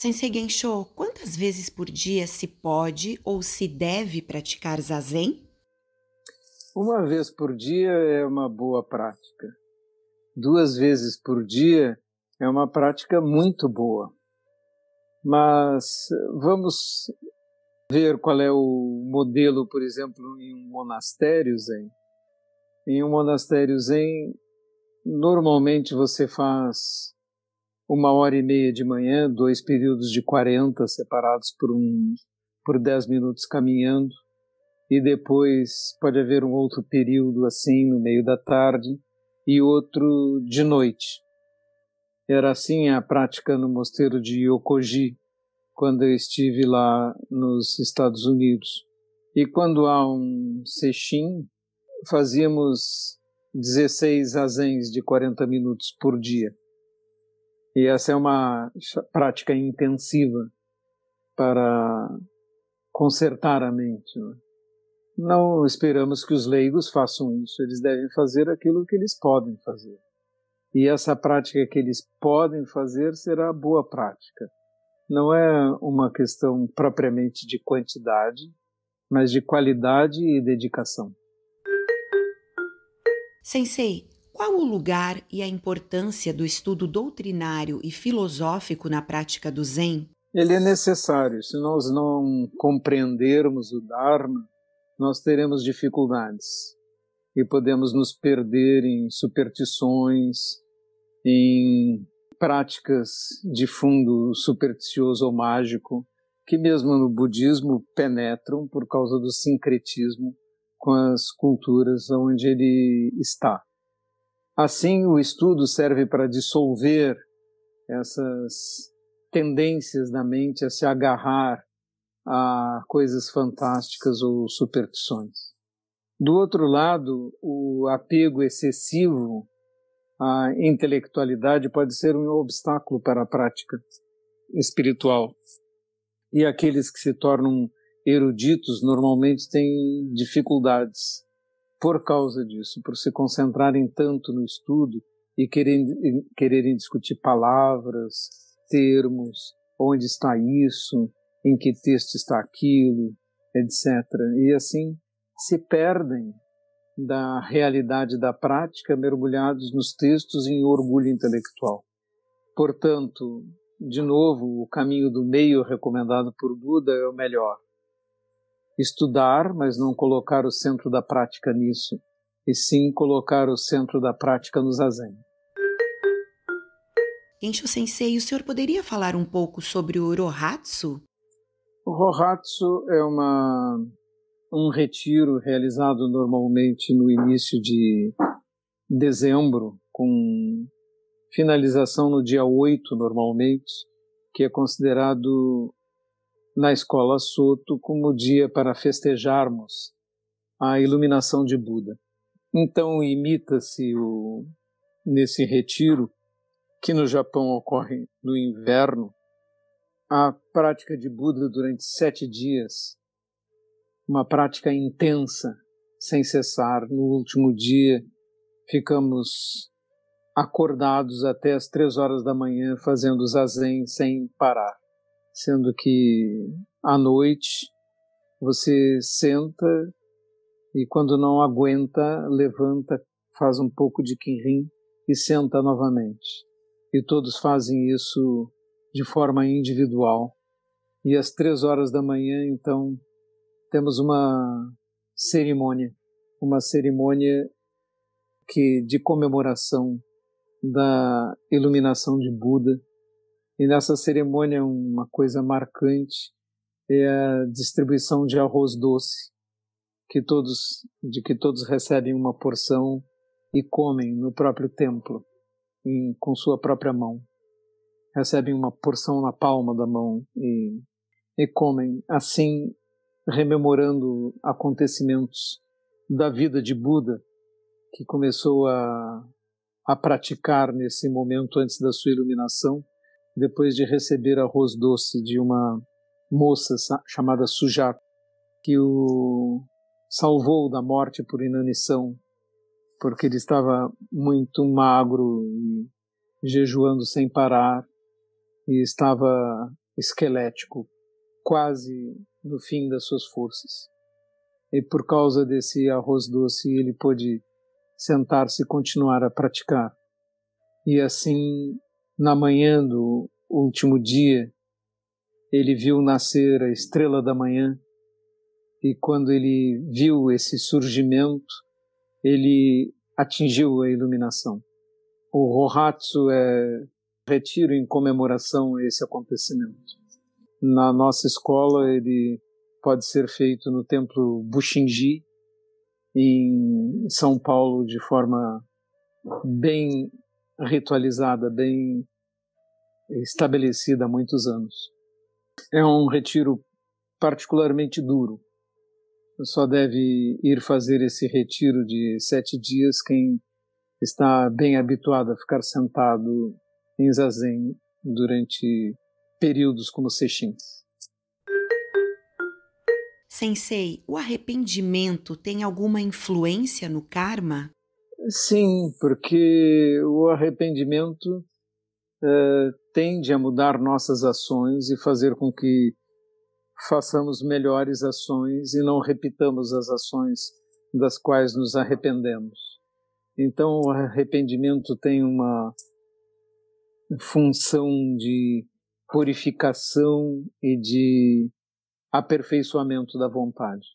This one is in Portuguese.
Sensei Gensho, quantas vezes por dia se pode ou se deve praticar zazen? Uma vez por dia é uma boa prática. Duas vezes por dia é uma prática muito boa. Mas vamos ver qual é o modelo, por exemplo, em um monastério zen. Em um monastério zen, normalmente você faz uma hora e meia de manhã, dois períodos de 40 separados por um por 10 minutos caminhando, e depois pode haver um outro período assim no meio da tarde e outro de noite. Era assim a prática no mosteiro de Yokoji, quando eu estive lá nos Estados Unidos. E quando há um sexim, fazíamos 16 azens de 40 minutos por dia. E essa é uma prática intensiva para consertar a mente. Né? Não esperamos que os leigos façam isso, eles devem fazer aquilo que eles podem fazer. E essa prática que eles podem fazer será boa prática. Não é uma questão propriamente de quantidade, mas de qualidade e dedicação. Sensei, qual o lugar e a importância do estudo doutrinário e filosófico na prática do Zen? Ele é necessário. Se nós não compreendermos o Dharma, nós teremos dificuldades e podemos nos perder em superstições, em práticas de fundo supersticioso ou mágico, que mesmo no budismo penetram por causa do sincretismo com as culturas onde ele está. Assim, o estudo serve para dissolver essas tendências da mente a se agarrar a coisas fantásticas ou superstições. Do outro lado, o apego excessivo à intelectualidade pode ser um obstáculo para a prática espiritual. E aqueles que se tornam eruditos normalmente têm dificuldades por causa disso, por se concentrarem tanto no estudo e quererem, quererem discutir palavras, termos, onde está isso, em que texto está aquilo, etc. E assim se perdem da realidade da prática, mergulhados nos textos em orgulho intelectual. Portanto, de novo, o caminho do meio recomendado por Buda é o melhor estudar, mas não colocar o centro da prática nisso, e sim colocar o centro da prática no zazen. Ensho Sensei, o senhor poderia falar um pouco sobre o Rohatsu? O Rohatsu é uma, um retiro realizado normalmente no início de dezembro, com finalização no dia 8 normalmente, que é considerado na escola Soto como dia para festejarmos a iluminação de Buda. Então imita-se nesse retiro que no Japão ocorre no inverno a prática de Buda durante sete dias, uma prática intensa, sem cessar. No último dia ficamos acordados até as três horas da manhã fazendo zazen sem parar sendo que à noite você senta e quando não aguenta, levanta, faz um pouco de quinrim e senta novamente. E todos fazem isso de forma individual. E às três horas da manhã, então, temos uma cerimônia, uma cerimônia que de comemoração da iluminação de Buda e nessa cerimônia, uma coisa marcante é a distribuição de arroz doce, que todos, de que todos recebem uma porção e comem no próprio templo, em, com sua própria mão. Recebem uma porção na palma da mão e, e comem, assim rememorando acontecimentos da vida de Buda, que começou a, a praticar nesse momento antes da sua iluminação depois de receber arroz doce de uma moça chamada Sujata, que o salvou da morte por inanição, porque ele estava muito magro e jejuando sem parar e estava esquelético, quase no fim das suas forças. E por causa desse arroz doce, ele pôde sentar-se e continuar a praticar. E assim, na manhã do último dia, ele viu nascer a estrela da manhã. E quando ele viu esse surgimento, ele atingiu a iluminação. O Rohatsu é retiro em comemoração a esse acontecimento. Na nossa escola, ele pode ser feito no templo Bushinji, em São Paulo, de forma bem ritualizada, bem estabelecida há muitos anos. É um retiro particularmente duro. Só deve ir fazer esse retiro de sete dias quem está bem habituado a ficar sentado em zazen durante períodos como sextins. Sensei, o arrependimento tem alguma influência no karma? Sim, porque o arrependimento uh, tende a mudar nossas ações e fazer com que façamos melhores ações e não repitamos as ações das quais nos arrependemos. Então, o arrependimento tem uma função de purificação e de aperfeiçoamento da vontade.